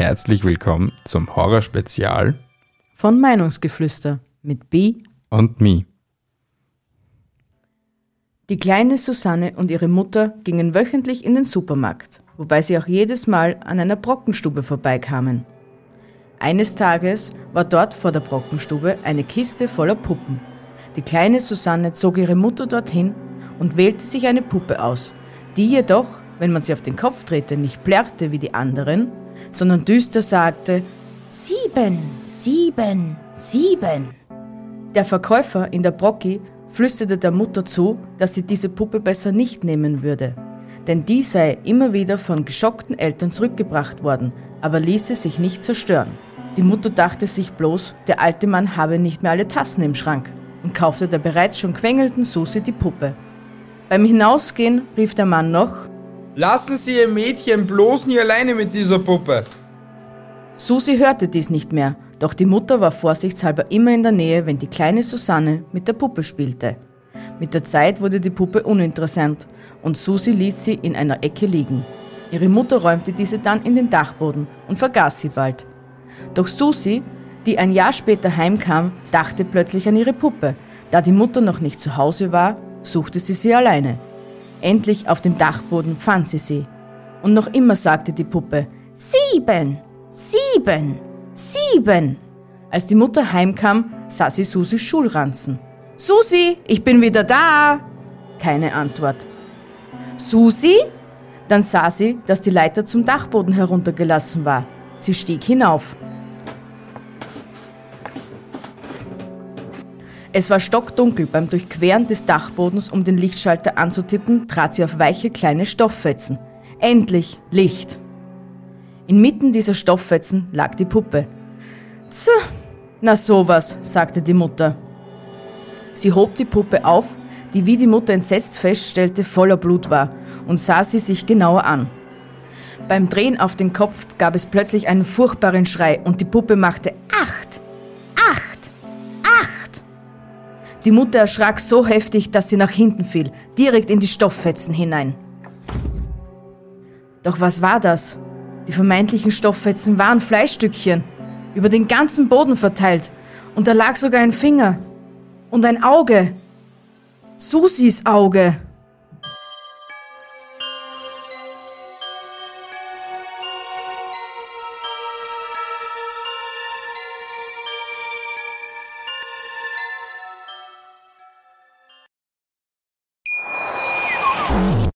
herzlich willkommen zum Horrorspezial von Meinungsgeflüster mit B und Mi. Die kleine Susanne und ihre Mutter gingen wöchentlich in den Supermarkt, wobei sie auch jedes Mal an einer Brockenstube vorbeikamen. Eines Tages war dort vor der Brockenstube eine Kiste voller Puppen. Die kleine Susanne zog ihre Mutter dorthin und wählte sich eine Puppe aus, die jedoch, wenn man sie auf den Kopf drehte, nicht plärrte wie die anderen, sondern düster sagte Sieben, sieben, sieben. Der Verkäufer in der Brocki flüsterte der Mutter zu, dass sie diese Puppe besser nicht nehmen würde, denn die sei immer wieder von geschockten Eltern zurückgebracht worden, aber ließe sich nicht zerstören. Die Mutter dachte sich bloß, der alte Mann habe nicht mehr alle Tassen im Schrank und kaufte der bereits schon quengelnden Susi die Puppe. Beim Hinausgehen rief der Mann noch Lassen Sie Ihr Mädchen bloß nie alleine mit dieser Puppe. Susi hörte dies nicht mehr, doch die Mutter war vorsichtshalber immer in der Nähe, wenn die kleine Susanne mit der Puppe spielte. Mit der Zeit wurde die Puppe uninteressant und Susi ließ sie in einer Ecke liegen. Ihre Mutter räumte diese dann in den Dachboden und vergaß sie bald. Doch Susi, die ein Jahr später heimkam, dachte plötzlich an ihre Puppe. Da die Mutter noch nicht zu Hause war, suchte sie sie alleine. Endlich auf dem Dachboden fand sie sie. Und noch immer sagte die Puppe, Sieben, sieben, sieben. Als die Mutter heimkam, sah sie Susis Schulranzen. Susi, ich bin wieder da! Keine Antwort. Susi? Dann sah sie, dass die Leiter zum Dachboden heruntergelassen war. Sie stieg hinauf. Es war stockdunkel. Beim Durchqueren des Dachbodens, um den Lichtschalter anzutippen, trat sie auf weiche kleine Stofffetzen. Endlich Licht. Inmitten dieser Stofffetzen lag die Puppe. Tch, na sowas, sagte die Mutter. Sie hob die Puppe auf, die wie die Mutter entsetzt feststellte, voller Blut war, und sah sie sich genauer an. Beim Drehen auf den Kopf gab es plötzlich einen furchtbaren Schrei und die Puppe machte acht, acht, Die Mutter erschrak so heftig, dass sie nach hinten fiel, direkt in die Stofffetzen hinein. Doch was war das? Die vermeintlichen Stofffetzen waren Fleischstückchen, über den ganzen Boden verteilt, und da lag sogar ein Finger und ein Auge. Susis Auge.